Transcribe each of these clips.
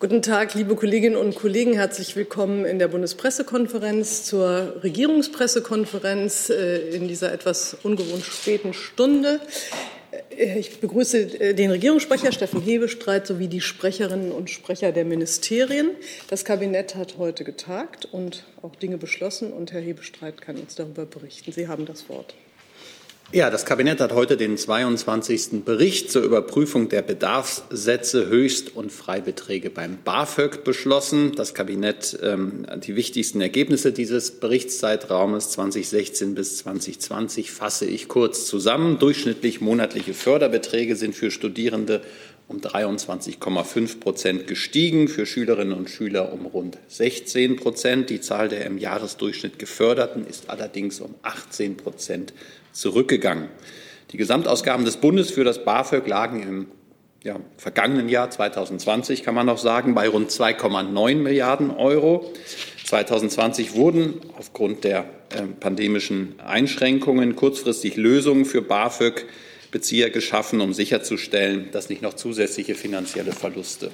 Guten Tag, liebe Kolleginnen und Kollegen. Herzlich willkommen in der Bundespressekonferenz zur Regierungspressekonferenz äh, in dieser etwas ungewohnt späten Stunde. Äh, ich begrüße äh, den Regierungssprecher Steffen Hebestreit sowie die Sprecherinnen und Sprecher der Ministerien. Das Kabinett hat heute getagt und auch Dinge beschlossen, und Herr Hebestreit kann uns darüber berichten. Sie haben das Wort. Ja, das Kabinett hat heute den 22. Bericht zur Überprüfung der Bedarfssätze, Höchst- und Freibeträge beim BAföG beschlossen. Das Kabinett, ähm, die wichtigsten Ergebnisse dieses Berichtszeitraumes 2016 bis 2020 fasse ich kurz zusammen. Durchschnittlich monatliche Förderbeträge sind für Studierende um 23,5 Prozent gestiegen, für Schülerinnen und Schüler um rund 16 Prozent. Die Zahl der im Jahresdurchschnitt Geförderten ist allerdings um 18 Prozent zurückgegangen. Die Gesamtausgaben des Bundes für das BAföG lagen im ja, vergangenen Jahr 2020, kann man noch sagen, bei rund 2,9 Milliarden Euro. 2020 wurden aufgrund der äh, pandemischen Einschränkungen kurzfristig Lösungen für BAföG-Bezieher geschaffen, um sicherzustellen, dass nicht noch zusätzliche finanzielle Verluste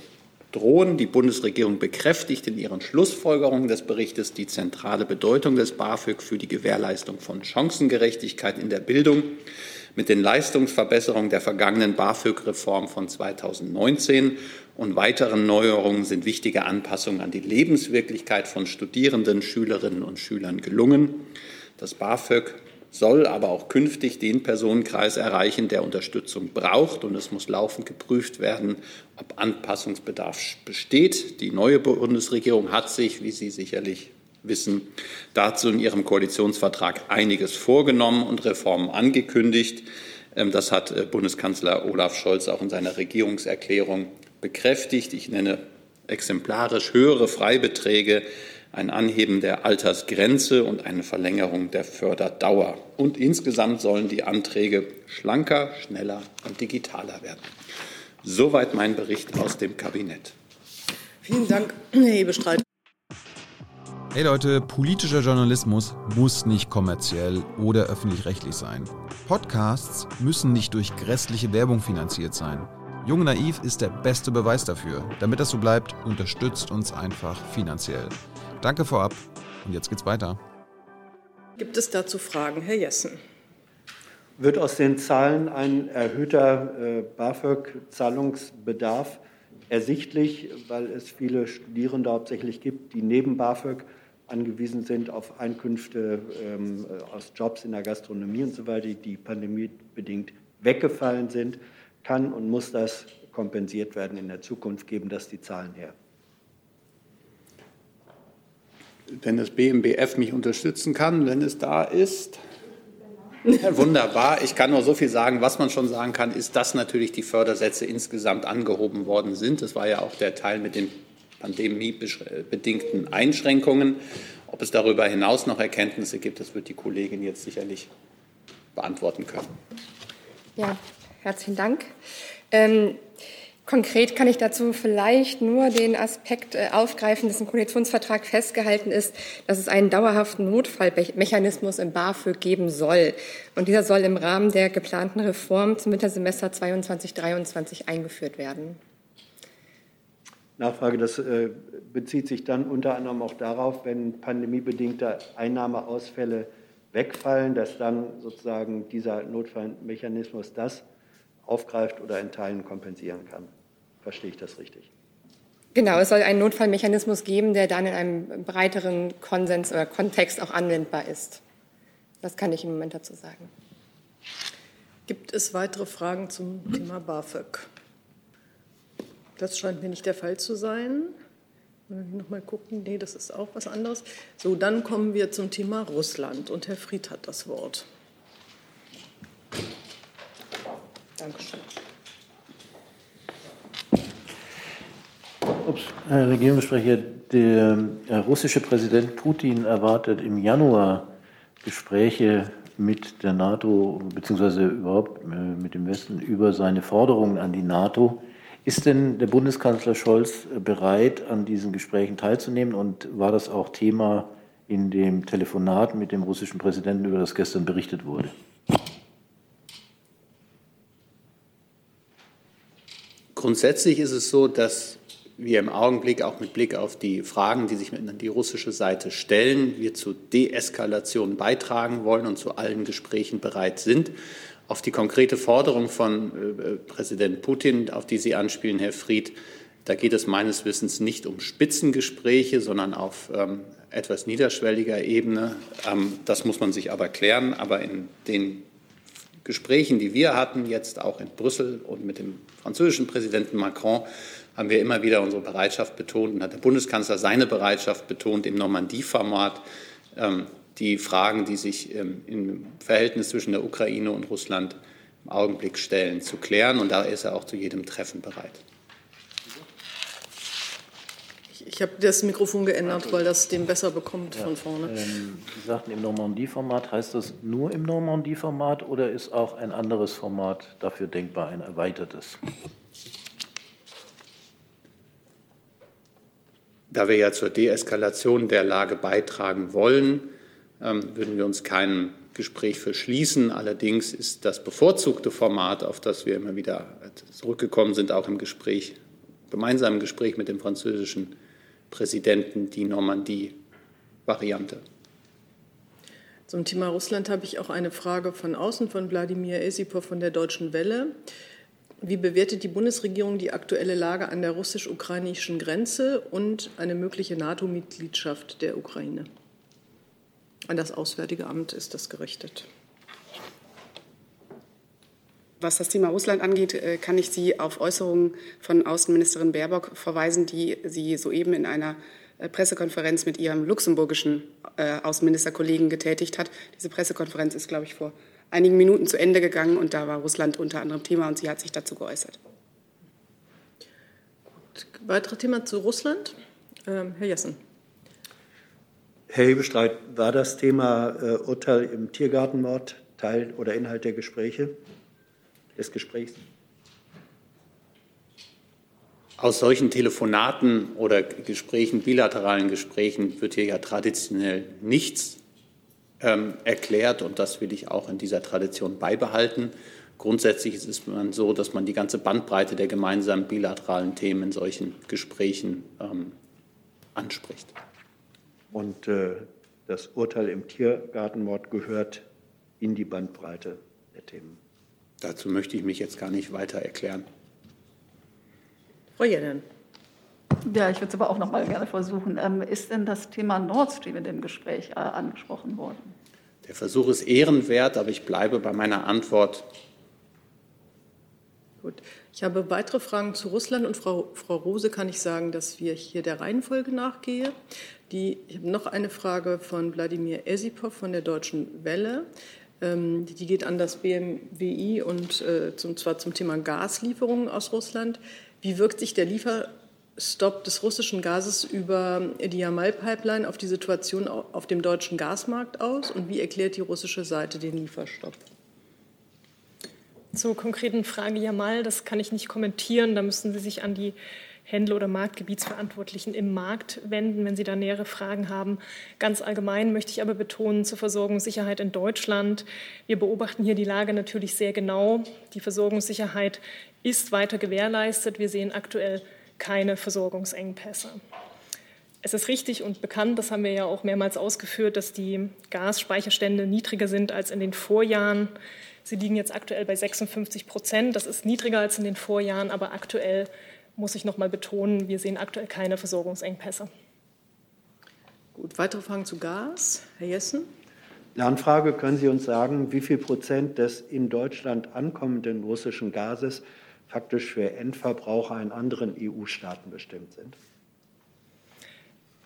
drohen. Die Bundesregierung bekräftigt in ihren Schlussfolgerungen des Berichtes die zentrale Bedeutung des BAföG für die Gewährleistung von Chancengerechtigkeit in der Bildung. Mit den Leistungsverbesserungen der vergangenen BAföG-Reform von 2019 und weiteren Neuerungen sind wichtige Anpassungen an die Lebenswirklichkeit von Studierenden, Schülerinnen und Schülern gelungen. Das BAföG soll aber auch künftig den Personenkreis erreichen, der Unterstützung braucht. Und es muss laufend geprüft werden, ob Anpassungsbedarf besteht. Die neue Bundesregierung hat sich, wie Sie sicherlich wissen, dazu in ihrem Koalitionsvertrag einiges vorgenommen und Reformen angekündigt. Ähm, das hat äh, Bundeskanzler Olaf Scholz auch in seiner Regierungserklärung bekräftigt. Ich nenne exemplarisch höhere Freibeträge ein Anheben der Altersgrenze und eine Verlängerung der Förderdauer. Und insgesamt sollen die Anträge schlanker, schneller und digitaler werden. Soweit mein Bericht aus dem Kabinett. Vielen Dank, Herr Hebestreit. Hey Leute, politischer Journalismus muss nicht kommerziell oder öffentlich-rechtlich sein. Podcasts müssen nicht durch grässliche Werbung finanziert sein. Jung Naiv ist der beste Beweis dafür. Damit das so bleibt, unterstützt uns einfach finanziell. Danke vorab und jetzt geht's weiter. Gibt es dazu Fragen, Herr Jessen? Wird aus den Zahlen ein erhöhter äh, BAföG-Zahlungsbedarf ersichtlich, weil es viele Studierende hauptsächlich gibt, die neben BAföG angewiesen sind auf Einkünfte ähm, aus Jobs in der Gastronomie und so weiter, die pandemiebedingt weggefallen sind, kann und muss das kompensiert werden in der Zukunft, geben das die Zahlen her wenn das BMBF mich unterstützen kann, wenn es da ist. Wunderbar. Ich kann nur so viel sagen. Was man schon sagen kann, ist, dass natürlich die Fördersätze insgesamt angehoben worden sind. Das war ja auch der Teil mit den pandemiebedingten Einschränkungen. Ob es darüber hinaus noch Erkenntnisse gibt, das wird die Kollegin jetzt sicherlich beantworten können. Ja, herzlichen Dank. Ähm, Konkret kann ich dazu vielleicht nur den Aspekt äh, aufgreifen, dass im Koalitionsvertrag festgehalten ist, dass es einen dauerhaften Notfallmechanismus im BAföG geben soll. Und dieser soll im Rahmen der geplanten Reform zum Wintersemester 2022-2023 eingeführt werden. Nachfrage, das äh, bezieht sich dann unter anderem auch darauf, wenn pandemiebedingte Einnahmeausfälle wegfallen, dass dann sozusagen dieser Notfallmechanismus das aufgreift oder in Teilen kompensieren kann. Verstehe ich das richtig? Genau, es soll einen Notfallmechanismus geben, der dann in einem breiteren Konsens oder Kontext auch anwendbar ist. Das kann ich im Moment dazu sagen. Gibt es weitere Fragen zum Thema BAföG? Das scheint mir nicht der Fall zu sein. Noch mal gucken. Nee, das ist auch was anderes. So, dann kommen wir zum Thema Russland und Herr Fried hat das Wort. Dankeschön. Ups, Herr Regierungssprecher, der russische Präsident Putin erwartet im Januar Gespräche mit der NATO beziehungsweise überhaupt äh, mit dem Westen über seine Forderungen an die NATO. Ist denn der Bundeskanzler Scholz bereit, an diesen Gesprächen teilzunehmen? Und war das auch Thema in dem Telefonat mit dem russischen Präsidenten, über das gestern berichtet wurde? Grundsätzlich ist es so, dass wir im Augenblick auch mit Blick auf die Fragen, die sich an die russische Seite stellen, wir zu Deeskalation beitragen wollen und zu allen Gesprächen bereit sind. Auf die konkrete Forderung von äh, Präsident Putin, auf die Sie anspielen, Herr Fried, da geht es meines Wissens nicht um Spitzengespräche, sondern auf ähm, etwas niederschwelliger Ebene. Ähm, das muss man sich aber klären. Aber in den Gesprächen, die wir hatten, jetzt auch in Brüssel und mit dem französischen Präsidenten Macron, haben wir immer wieder unsere Bereitschaft betont und hat der Bundeskanzler seine Bereitschaft betont, im Normandie-Format ähm, die Fragen, die sich ähm, im Verhältnis zwischen der Ukraine und Russland im Augenblick stellen, zu klären. Und da ist er auch zu jedem Treffen bereit. Ich habe das Mikrofon geändert, weil das dem besser bekommt ja, von vorne. Ähm, Sie sagten im Normandie-Format. Heißt das nur im Normandie-Format oder ist auch ein anderes Format dafür denkbar, ein erweitertes? Da wir ja zur Deeskalation der Lage beitragen wollen, ähm, würden wir uns keinem Gespräch verschließen. Allerdings ist das bevorzugte Format, auf das wir immer wieder zurückgekommen sind, auch im Gespräch, gemeinsamen Gespräch mit dem französischen Präsidenten die Normandie-Variante. Zum Thema Russland habe ich auch eine Frage von außen von Wladimir Esipov von der Deutschen Welle. Wie bewertet die Bundesregierung die aktuelle Lage an der russisch-ukrainischen Grenze und eine mögliche NATO-Mitgliedschaft der Ukraine? An das Auswärtige Amt ist das gerichtet. Was das Thema Russland angeht, äh, kann ich Sie auf Äußerungen von Außenministerin Baerbock verweisen, die sie soeben in einer äh, Pressekonferenz mit ihrem luxemburgischen äh, Außenministerkollegen getätigt hat. Diese Pressekonferenz ist, glaube ich, vor einigen Minuten zu Ende gegangen und da war Russland unter anderem Thema und sie hat sich dazu geäußert. Gut. Weitere Thema zu Russland? Ähm, Herr Jessen. Herr Hebestreit, war das Thema äh, Urteil im Tiergartenmord Teil oder Inhalt der Gespräche? Des Gesprächs? Aus solchen Telefonaten oder Gesprächen, bilateralen Gesprächen, wird hier ja traditionell nichts ähm, erklärt und das will ich auch in dieser Tradition beibehalten. Grundsätzlich ist es so, dass man die ganze Bandbreite der gemeinsamen bilateralen Themen in solchen Gesprächen ähm, anspricht. Und äh, das Urteil im Tiergartenmord gehört in die Bandbreite der Themen. Dazu möchte ich mich jetzt gar nicht weiter erklären. Frau Jennen. Ja, ich würde es aber auch noch mal gerne versuchen. Ähm, ist denn das Thema Nord Stream in dem Gespräch äh, angesprochen worden? Der Versuch ist ehrenwert, aber ich bleibe bei meiner Antwort. Gut. Ich habe weitere Fragen zu Russland und Frau, Frau Rose kann ich sagen, dass wir hier der Reihenfolge nachgehen. Die, ich habe noch eine Frage von Wladimir Esipov von der Deutschen Welle. Ähm, die geht an das BMWI und äh, zum, zwar zum Thema Gaslieferungen aus Russland. Wie wirkt sich der Lieferstopp des russischen Gases über die Jamal-Pipeline auf die Situation auf dem deutschen Gasmarkt aus und wie erklärt die russische Seite den Lieferstopp? Zur konkreten Frage Jamal, das kann ich nicht kommentieren. Da müssen Sie sich an die Händler oder Marktgebietsverantwortlichen im Markt wenden, wenn Sie da nähere Fragen haben. Ganz allgemein möchte ich aber betonen zur Versorgungssicherheit in Deutschland. Wir beobachten hier die Lage natürlich sehr genau. Die Versorgungssicherheit ist weiter gewährleistet. Wir sehen aktuell keine Versorgungsengpässe. Es ist richtig und bekannt, das haben wir ja auch mehrmals ausgeführt, dass die Gasspeicherstände niedriger sind als in den Vorjahren. Sie liegen jetzt aktuell bei 56 Prozent. Das ist niedriger als in den Vorjahren, aber aktuell muss ich noch mal betonen, wir sehen aktuell keine Versorgungsengpässe. Gut, weitere Fragen zu Gas. Herr Jessen. Lernfrage, können Sie uns sagen, wie viel Prozent des in Deutschland ankommenden russischen Gases faktisch für Endverbraucher in anderen EU-Staaten bestimmt sind?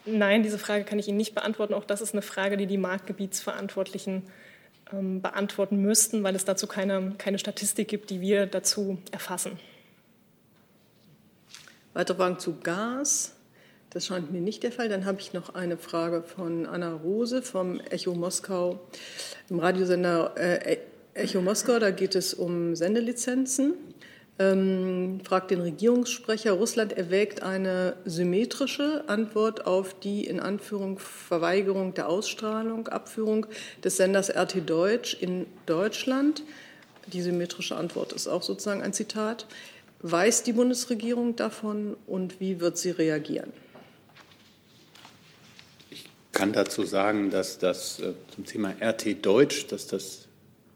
Nein, diese Frage kann ich Ihnen nicht beantworten. Auch das ist eine Frage, die die Marktgebietsverantwortlichen ähm, beantworten müssten, weil es dazu keine, keine Statistik gibt, die wir dazu erfassen. Weitere Fragen zu Gas? Das scheint mir nicht der Fall. Dann habe ich noch eine Frage von Anna Rose vom Echo Moskau, im Radiosender äh, Echo Moskau. Da geht es um Sendelizenzen. Ähm, fragt den Regierungssprecher, Russland erwägt eine symmetrische Antwort auf die in Anführung Verweigerung der Ausstrahlung, Abführung des Senders RT Deutsch in Deutschland. Die symmetrische Antwort ist auch sozusagen ein Zitat. Weiß die Bundesregierung davon und wie wird sie reagieren? Ich kann dazu sagen, dass das äh, zum Thema RT Deutsch, dass das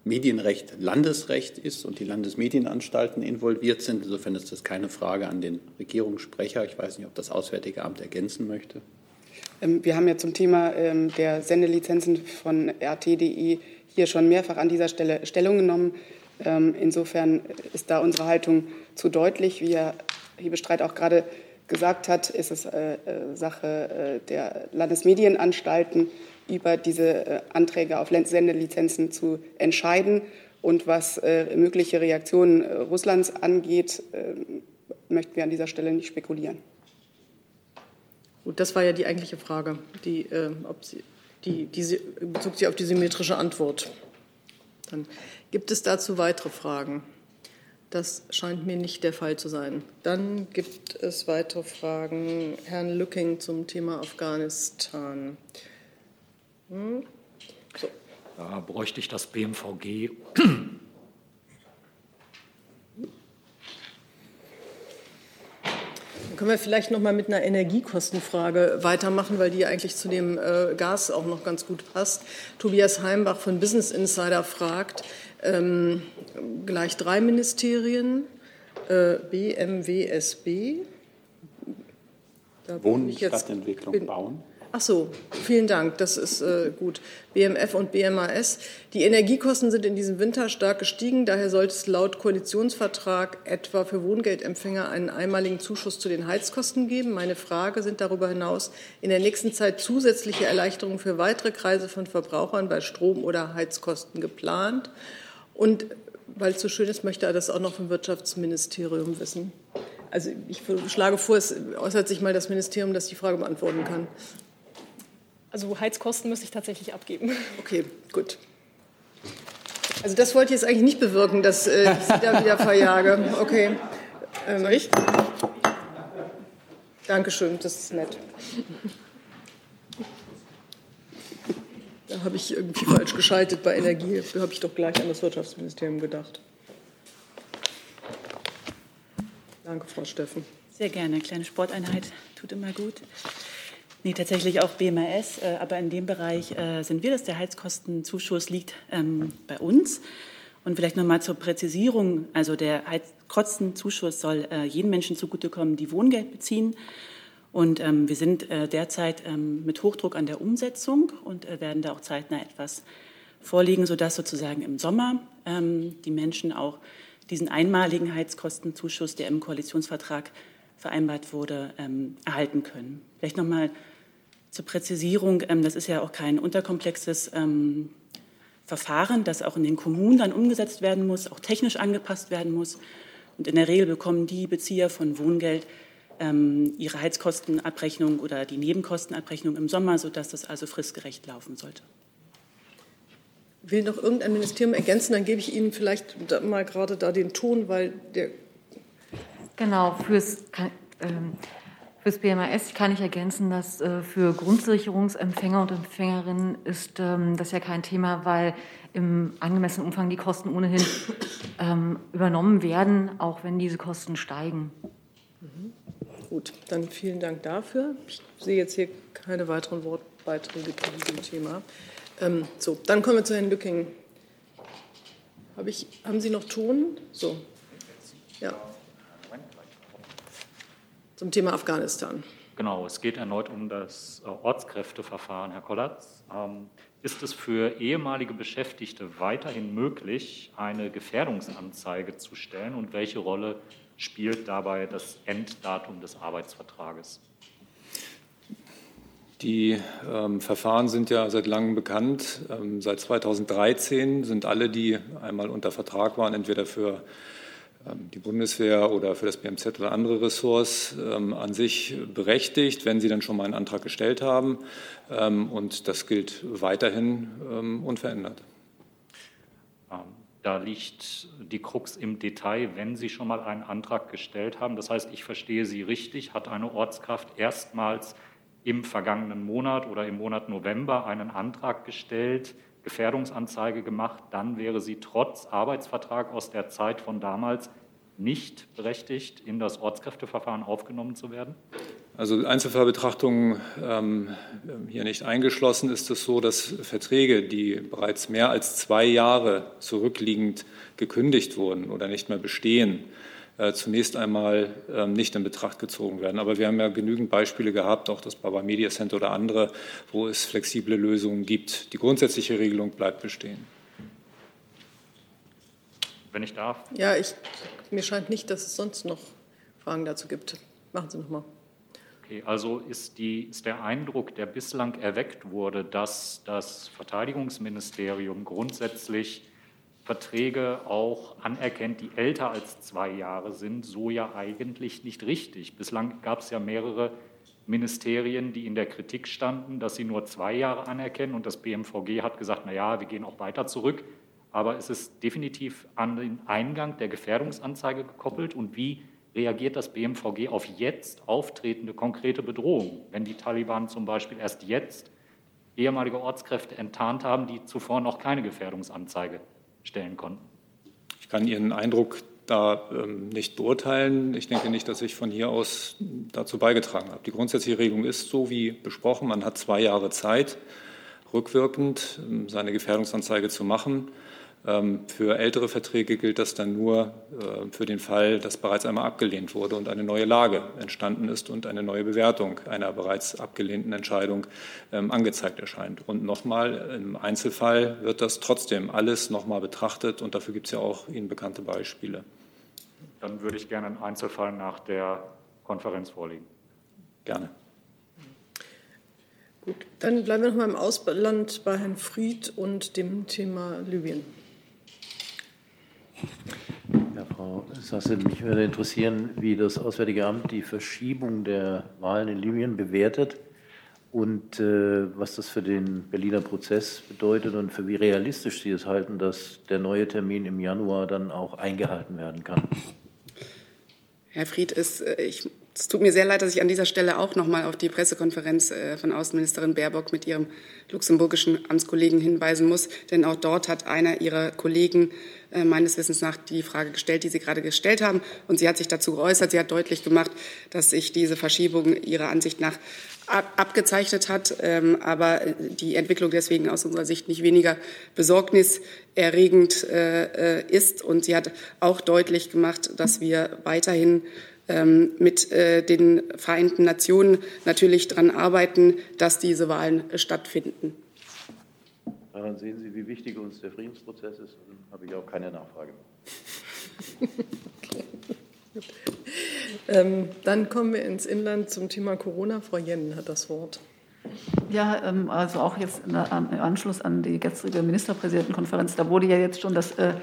Medienrecht Landesrecht ist und die Landesmedienanstalten involviert sind. Insofern ist das keine Frage an den Regierungssprecher. Ich weiß nicht, ob das Auswärtige Amt ergänzen möchte. Ähm, wir haben ja zum Thema ähm, der Sendelizenzen von RT.de hier schon mehrfach an dieser Stelle Stellung genommen. Ähm, insofern ist da unsere Haltung zu deutlich. Wie Herr Hebestreit auch gerade gesagt hat, ist es äh, äh, Sache äh, der Landesmedienanstalten, über diese Anträge auf Sendelizenzen zu entscheiden. Und was mögliche Reaktionen Russlands angeht, möchten wir an dieser Stelle nicht spekulieren. Gut, das war ja die eigentliche Frage, die, ob Sie, die, die bezog sich auf die symmetrische Antwort. Dann gibt es dazu weitere Fragen. Das scheint mir nicht der Fall zu sein. Dann gibt es weitere Fragen. Herrn Lücking zum Thema Afghanistan. Hm? So. Da bräuchte ich das BMVG. Dann können wir vielleicht noch mal mit einer Energiekostenfrage weitermachen, weil die eigentlich zu dem äh, Gas auch noch ganz gut passt. Tobias Heimbach von Business Insider fragt, ähm, gleich drei Ministerien, äh, BMWSB. Wohnen, Stadtentwicklung, bin, Bauen. Ach so, vielen Dank. Das ist äh, gut. BMF und BMAS. Die Energiekosten sind in diesem Winter stark gestiegen. Daher sollte es laut Koalitionsvertrag etwa für Wohngeldempfänger einen einmaligen Zuschuss zu den Heizkosten geben. Meine Frage sind darüber hinaus in der nächsten Zeit zusätzliche Erleichterungen für weitere Kreise von Verbrauchern bei Strom- oder Heizkosten geplant. Und weil es so schön ist, möchte er das auch noch vom Wirtschaftsministerium wissen. Also ich schlage vor, es äußert sich mal das Ministerium, das die Frage beantworten kann. Also Heizkosten müsste ich tatsächlich abgeben. Okay, gut. Also das wollte ich jetzt eigentlich nicht bewirken, dass äh, ich Sie da wieder verjage. Okay. Ähm, Soll ich? Dankeschön, das ist nett. Da habe ich irgendwie falsch geschaltet bei Energie. Da habe ich doch gleich an das Wirtschaftsministerium gedacht. Danke, Frau Steffen. Sehr gerne. Kleine Sporteinheit tut immer gut. Nee, tatsächlich auch BMAS, äh, aber in dem Bereich äh, sind wir das. Der Heizkostenzuschuss liegt ähm, bei uns. Und vielleicht nochmal zur Präzisierung. Also der Heizkostenzuschuss soll äh, jeden Menschen zugutekommen, die Wohngeld beziehen. Und ähm, wir sind äh, derzeit ähm, mit Hochdruck an der Umsetzung und werden da auch zeitnah etwas vorlegen, sodass sozusagen im Sommer die Menschen auch diesen einmaligen Heizkostenzuschuss, der im Koalitionsvertrag vereinbart wurde, erhalten können. Vielleicht nochmal zur Präzisierung, ähm, das ist ja auch kein unterkomplexes ähm, Verfahren, das auch in den Kommunen dann umgesetzt werden muss, auch technisch angepasst werden muss. Und in der Regel bekommen die Bezieher von Wohngeld ähm, ihre Heizkostenabrechnung oder die Nebenkostenabrechnung im Sommer, sodass das also fristgerecht laufen sollte. Will noch irgendein Ministerium ergänzen? Dann gebe ich Ihnen vielleicht mal gerade da den Ton, weil der. Genau, fürs ähm, Fürs BMAS kann ich ergänzen, dass äh, für Grundsicherungsempfänger und Empfängerinnen ist ähm, das ja kein Thema, weil im angemessenen Umfang die Kosten ohnehin ähm, übernommen werden, auch wenn diese Kosten steigen. Mhm. Gut, dann vielen Dank dafür. Ich sehe jetzt hier keine weiteren Wortbeiträge zu diesem Thema. Ähm, so, dann kommen wir zu Herrn Lücking. Hab ich, haben Sie noch Ton? So. Ja zum Thema Afghanistan. Genau, es geht erneut um das äh, Ortskräfteverfahren. Herr Kollatz, ähm, ist es für ehemalige Beschäftigte weiterhin möglich, eine Gefährdungsanzeige zu stellen und welche Rolle spielt dabei das Enddatum des Arbeitsvertrages? Die ähm, Verfahren sind ja seit langem bekannt. Ähm, seit 2013 sind alle, die einmal unter Vertrag waren, entweder für die Bundeswehr oder für das BMZ oder andere Ressorts ähm, an sich berechtigt, wenn sie dann schon mal einen Antrag gestellt haben. Ähm, und das gilt weiterhin unverändert. Da liegt die Krux im Detail, wenn Sie schon mal einen Antrag gestellt haben. Das heißt, ich verstehe Sie richtig, hat eine Ortskraft erstmals im vergangenen Monat oder im Monat November einen Antrag gestellt, Gefährdungsanzeige gemacht, dann wäre sie trotz Arbeitsvertrag aus der Zeit von damals nicht berechtigt, in das Ortskräfteverfahren aufgenommen zu werden? Also Einzelfallbetrachtungen ähm, hier nicht eingeschlossen ist es so, dass Verträge, die bereits mehr als zwei Jahre zurückliegend gekündigt wurden oder nicht mehr bestehen, zunächst einmal äh, nicht in Betracht gezogen werden. Aber wir haben ja genügend Beispiele gehabt, auch das Baba Media Center oder andere, wo es flexible Lösungen gibt. Die grundsätzliche Regelung bleibt bestehen. Wenn ich darf. Ja, ich, mir scheint nicht, dass es sonst noch Fragen dazu gibt. Machen Sie noch mal. Okay, also ist, die, ist der Eindruck, der bislang erweckt wurde, dass das Verteidigungsministerium grundsätzlich Verträge auch anerkennt, die älter als zwei Jahre sind, so ja eigentlich nicht richtig. Bislang gab es ja mehrere Ministerien, die in der Kritik standen, dass sie nur zwei Jahre anerkennen und das BMVG hat gesagt, na ja, wir gehen auch weiter zurück. Aber es ist definitiv an den Eingang der Gefährdungsanzeige gekoppelt und wie reagiert das BMVG auf jetzt auftretende konkrete Bedrohungen, wenn die Taliban zum Beispiel erst jetzt ehemalige Ortskräfte enttarnt haben, die zuvor noch keine Gefährdungsanzeige stellen konnten? Ich kann Ihren Eindruck da ähm, nicht beurteilen. Ich denke nicht, dass ich von hier aus dazu beigetragen habe. Die grundsätzliche Regelung ist so wie besprochen. Man hat zwei Jahre Zeit, rückwirkend ähm, seine Gefährdungsanzeige zu machen. Ähm, für ältere Verträge gilt das dann nur äh, für den Fall, dass bereits einmal abgelehnt wurde und eine neue Lage entstanden ist und eine neue Bewertung einer bereits abgelehnten Entscheidung ähm, angezeigt erscheint. Und nochmal, im Einzelfall wird das trotzdem alles nochmal betrachtet und dafür gibt es ja auch Ihnen bekannte Beispiele. Dann würde ich gerne einen Einzelfall nach der Konferenz vorlegen. Gerne. Gut, dann bleiben wir noch mal im Ausland bei Herrn Fried und dem Thema Libyen. Ja, Frau Sasse, mich würde interessieren, wie das Auswärtige Amt die Verschiebung der Wahlen in Libyen bewertet und äh, was das für den Berliner Prozess bedeutet und für wie realistisch Sie es halten, dass der neue Termin im Januar dann auch eingehalten werden kann. Herr Fried, ist, äh, ich es tut mir sehr leid, dass ich an dieser Stelle auch noch mal auf die Pressekonferenz äh, von Außenministerin Baerbock mit ihrem luxemburgischen Amtskollegen hinweisen muss. Denn auch dort hat einer ihrer Kollegen äh, meines Wissens nach die Frage gestellt, die Sie gerade gestellt haben. Und sie hat sich dazu geäußert. Sie hat deutlich gemacht, dass sich diese Verschiebung ihrer Ansicht nach abgezeichnet hat, ähm, aber die Entwicklung deswegen aus unserer Sicht nicht weniger besorgniserregend äh, ist. Und sie hat auch deutlich gemacht, dass wir weiterhin mit äh, den Vereinten Nationen natürlich daran arbeiten, dass diese Wahlen äh, stattfinden. Daran sehen Sie, wie wichtig uns der Friedensprozess ist. Dann habe ich auch keine Nachfrage mehr. ähm, dann kommen wir ins Inland zum Thema Corona. Frau Jennen hat das Wort. Ja, ähm, also auch jetzt im Anschluss an die gestrige Ministerpräsidentenkonferenz, da wurde ja jetzt schon das äh,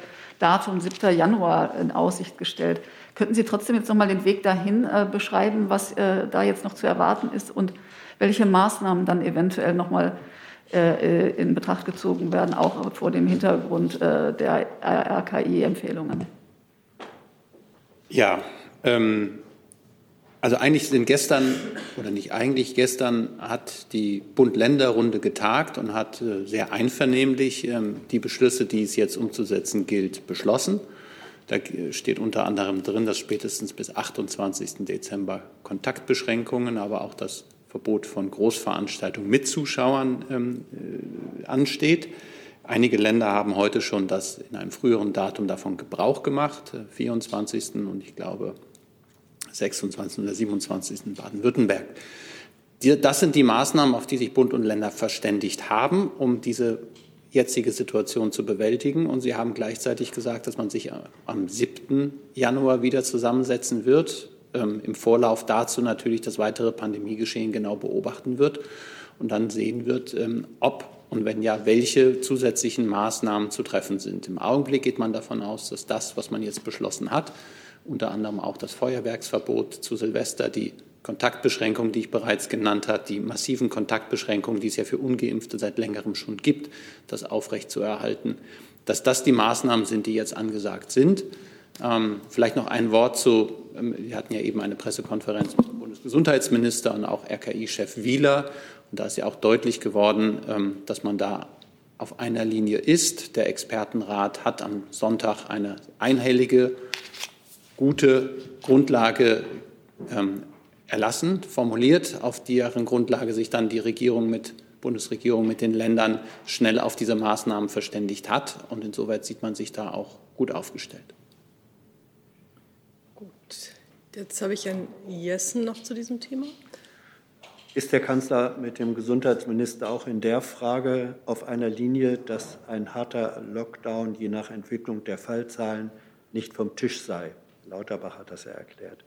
Datum 7. Januar in Aussicht gestellt. Könnten Sie trotzdem jetzt noch mal den Weg dahin äh, beschreiben, was äh, da jetzt noch zu erwarten ist und welche Maßnahmen dann eventuell noch mal äh, in Betracht gezogen werden, auch vor dem Hintergrund äh, der RKI-Empfehlungen? Ja, ähm, also eigentlich sind gestern, oder nicht eigentlich, gestern hat die Bund-Länder-Runde getagt und hat äh, sehr einvernehmlich ähm, die Beschlüsse, die es jetzt umzusetzen gilt, beschlossen. Da steht unter anderem drin, dass spätestens bis 28. Dezember Kontaktbeschränkungen, aber auch das Verbot von Großveranstaltungen mit Zuschauern ähm, äh, ansteht. Einige Länder haben heute schon das in einem früheren Datum davon Gebrauch gemacht, 24. Äh, und ich glaube 26. oder 27. in Baden-Württemberg. Das sind die Maßnahmen, auf die sich Bund und Länder verständigt haben, um diese jetzige Situation zu bewältigen. Und sie haben gleichzeitig gesagt, dass man sich am 7. Januar wieder zusammensetzen wird, ähm, im Vorlauf dazu natürlich das weitere Pandemiegeschehen genau beobachten wird und dann sehen wird, ähm, ob und wenn ja, welche zusätzlichen Maßnahmen zu treffen sind. Im Augenblick geht man davon aus, dass das, was man jetzt beschlossen hat, unter anderem auch das Feuerwerksverbot zu Silvester, die Kontaktbeschränkungen, die ich bereits genannt habe, die massiven Kontaktbeschränkungen, die es ja für ungeimpfte seit längerem schon gibt, das aufrechtzuerhalten, dass das die Maßnahmen sind, die jetzt angesagt sind. Ähm, vielleicht noch ein Wort zu, ähm, wir hatten ja eben eine Pressekonferenz mit dem Bundesgesundheitsminister und auch RKI-Chef Wieler. Und da ist ja auch deutlich geworden, ähm, dass man da auf einer Linie ist. Der Expertenrat hat am Sonntag eine einhellige gute Grundlage ähm, erlassen, formuliert, auf deren Grundlage sich dann die Regierung mit Bundesregierung mit den Ländern schnell auf diese Maßnahmen verständigt hat. Und insoweit sieht man sich da auch gut aufgestellt. Gut, jetzt habe ich Herrn Jessen noch zu diesem Thema. Ist der Kanzler mit dem Gesundheitsminister auch in der Frage auf einer Linie, dass ein harter Lockdown je nach Entwicklung der Fallzahlen nicht vom Tisch sei? Lauterbach hat das ja erklärt.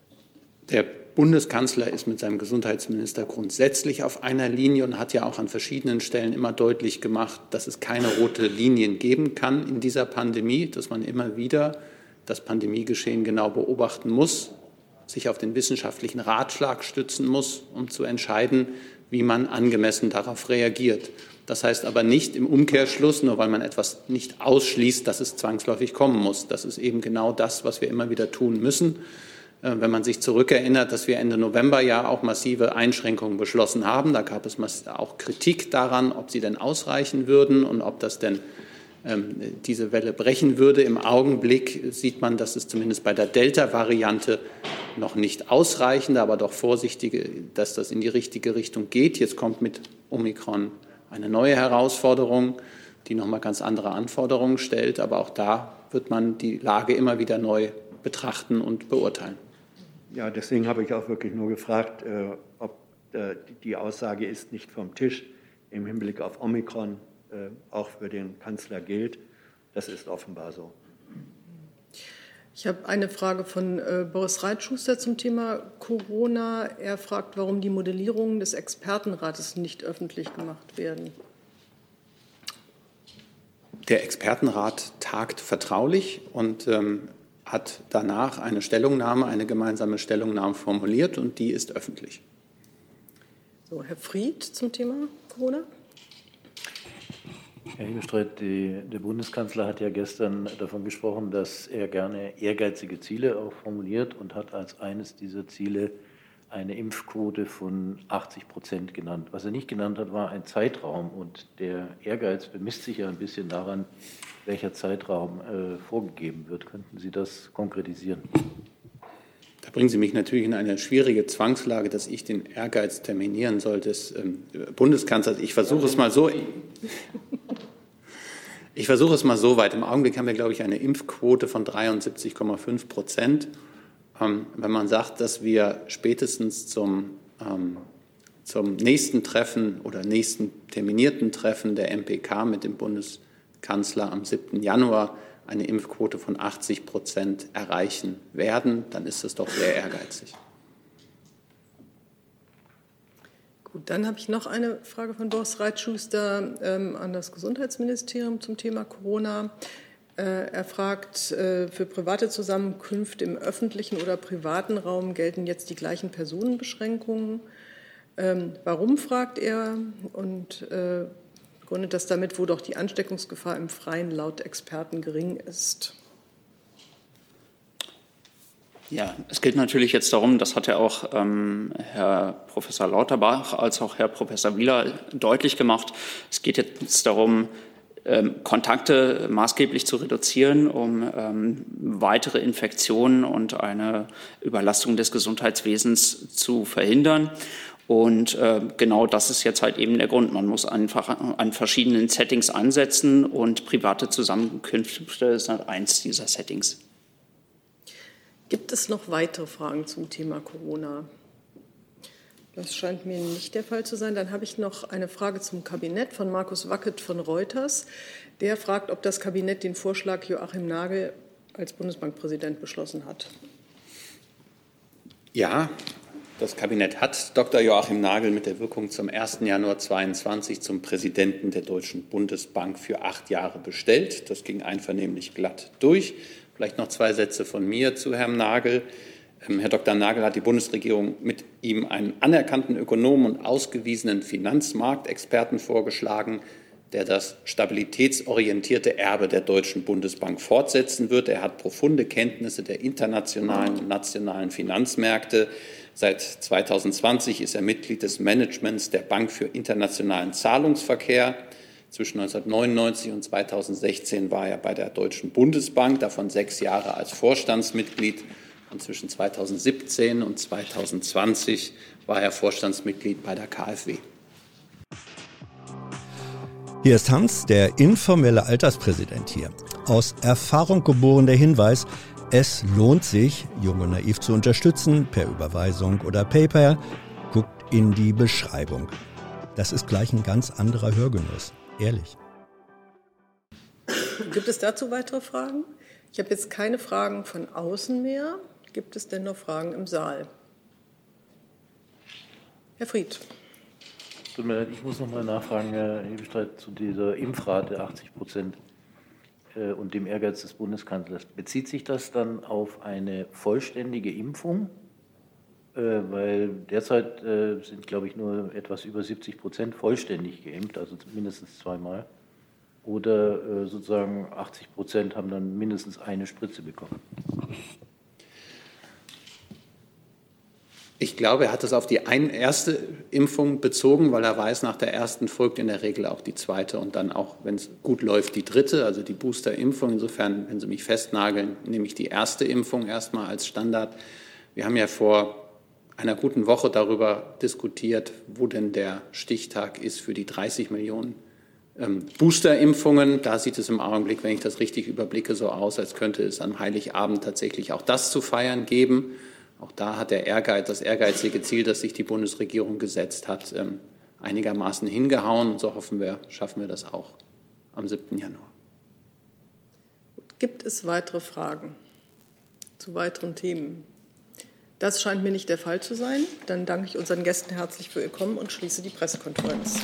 Der Bundeskanzler ist mit seinem Gesundheitsminister grundsätzlich auf einer Linie und hat ja auch an verschiedenen Stellen immer deutlich gemacht, dass es keine rote Linien geben kann in dieser Pandemie, dass man immer wieder das Pandemiegeschehen genau beobachten muss, sich auf den wissenschaftlichen Ratschlag stützen muss, um zu entscheiden, wie man angemessen darauf reagiert. Das heißt aber nicht im Umkehrschluss, nur weil man etwas nicht ausschließt, dass es zwangsläufig kommen muss. Das ist eben genau das, was wir immer wieder tun müssen. Äh, wenn man sich zurückerinnert, dass wir Ende November ja auch massive Einschränkungen beschlossen haben, da gab es auch Kritik daran, ob sie denn ausreichen würden und ob das denn ähm, diese Welle brechen würde. Im Augenblick sieht man, dass es zumindest bei der Delta-Variante noch nicht ausreichend, aber doch vorsichtige, dass das in die richtige Richtung geht. Jetzt kommt mit Omikron eine neue Herausforderung, die nochmal ganz andere Anforderungen stellt. Aber auch da wird man die Lage immer wieder neu betrachten und beurteilen. Ja, deswegen habe ich auch wirklich nur gefragt, äh, ob äh, die Aussage ist nicht vom Tisch im Hinblick auf Omikron äh, auch für den Kanzler gilt. Das ist offenbar so. Ich habe eine Frage von äh, Boris Reitschuster zum Thema Corona. Er fragt, warum die Modellierungen des Expertenrates nicht öffentlich gemacht werden. Der Expertenrat tagt vertraulich und ähm, hat danach eine Stellungnahme, eine gemeinsame Stellungnahme formuliert und die ist öffentlich. So, Herr Fried zum Thema Corona. Herr Hebestreit, der Bundeskanzler hat ja gestern davon gesprochen, dass er gerne ehrgeizige Ziele auch formuliert und hat als eines dieser Ziele eine Impfquote von 80 Prozent genannt. Was er nicht genannt hat, war ein Zeitraum. Und der Ehrgeiz bemisst sich ja ein bisschen daran, welcher Zeitraum äh, vorgegeben wird. Könnten Sie das konkretisieren? Da bringen Sie mich natürlich in eine schwierige Zwangslage, dass ich den Ehrgeiz terminieren soll des ähm, Bundeskanzlers. Ich versuche es mal so. Ich versuche es mal so weit. Im Augenblick haben wir, glaube ich, eine Impfquote von 73,5 Prozent. Ähm, wenn man sagt, dass wir spätestens zum, ähm, zum nächsten Treffen oder nächsten terminierten Treffen der MPK mit dem Bundeskanzler am 7. Januar eine Impfquote von 80 Prozent erreichen werden, dann ist das doch sehr ehrgeizig. Gut, dann habe ich noch eine Frage von Boris Reitschuster ähm, an das Gesundheitsministerium zum Thema Corona. Äh, er fragt, äh, für private Zusammenkünfte im öffentlichen oder privaten Raum gelten jetzt die gleichen Personenbeschränkungen. Ähm, warum, fragt er, und äh, das damit, wo doch die Ansteckungsgefahr im Freien laut Experten gering ist. Ja, es geht natürlich jetzt darum, das hat ja auch ähm, Herr Professor Lauterbach als auch Herr Professor Wieler deutlich gemacht. Es geht jetzt darum, ähm, Kontakte maßgeblich zu reduzieren, um ähm, weitere Infektionen und eine Überlastung des Gesundheitswesens zu verhindern. Und äh, genau das ist jetzt halt eben der Grund. Man muss einfach an verschiedenen Settings ansetzen und private Zusammenkünfte ist halt eins dieser Settings. Gibt es noch weitere Fragen zum Thema Corona? Das scheint mir nicht der Fall zu sein. Dann habe ich noch eine Frage zum Kabinett von Markus Wackett von Reuters. Der fragt, ob das Kabinett den Vorschlag Joachim Nagel als Bundesbankpräsident beschlossen hat. Ja, das Kabinett hat Dr. Joachim Nagel mit der Wirkung zum 1. Januar 2022 zum Präsidenten der Deutschen Bundesbank für acht Jahre bestellt. Das ging einvernehmlich glatt durch. Vielleicht noch zwei Sätze von mir zu Herrn Nagel. Ähm, Herr Dr. Nagel hat die Bundesregierung mit ihm einen anerkannten Ökonomen und ausgewiesenen Finanzmarktexperten vorgeschlagen, der das stabilitätsorientierte Erbe der Deutschen Bundesbank fortsetzen wird. Er hat profunde Kenntnisse der internationalen und nationalen Finanzmärkte. Seit 2020 ist er Mitglied des Managements der Bank für internationalen Zahlungsverkehr. Zwischen 1999 und 2016 war er bei der Deutschen Bundesbank, davon sechs Jahre als Vorstandsmitglied Und zwischen 2017 und 2020 war er Vorstandsmitglied bei der KfW. Hier ist Hans, der informelle Alterspräsident hier. Aus Erfahrung geboren der Hinweis, es lohnt sich, Junge Naiv zu unterstützen, per Überweisung oder PayPal. Guckt in die Beschreibung. Das ist gleich ein ganz anderer Hörgenuss. Ehrlich. Gibt es dazu weitere Fragen? Ich habe jetzt keine Fragen von außen mehr. Gibt es denn noch Fragen im Saal? Herr Fried. Tut mir leid, ich muss noch mal nachfragen, Herr Hebestreit, zu dieser Impfrate 80 Prozent äh, und dem Ehrgeiz des Bundeskanzlers. Bezieht sich das dann auf eine vollständige Impfung? Äh, weil derzeit äh, sind, glaube ich, nur etwas über 70 Prozent vollständig geimpft, also mindestens zweimal. Oder sozusagen 80 Prozent haben dann mindestens eine Spritze bekommen. Ich glaube, er hat es auf die erste Impfung bezogen, weil er weiß, nach der ersten folgt in der Regel auch die zweite und dann auch, wenn es gut läuft, die dritte, also die Boosterimpfung. Insofern, wenn Sie mich festnageln, nehme ich die erste Impfung erstmal als Standard. Wir haben ja vor einer guten Woche darüber diskutiert, wo denn der Stichtag ist für die 30 Millionen ähm, Boosterimpfungen. Da sieht es im Augenblick, wenn ich das richtig überblicke, so aus, als könnte es am Heiligabend tatsächlich auch das zu feiern geben. Auch da hat der Ehrgeiz, das ehrgeizige Ziel, das sich die Bundesregierung gesetzt hat, ähm, einigermaßen hingehauen. Und so hoffen wir, schaffen wir das auch am 7. Januar. Gibt es weitere Fragen zu weiteren Themen? Das scheint mir nicht der Fall zu sein. Dann danke ich unseren Gästen herzlich für ihr Kommen und schließe die Pressekonferenz.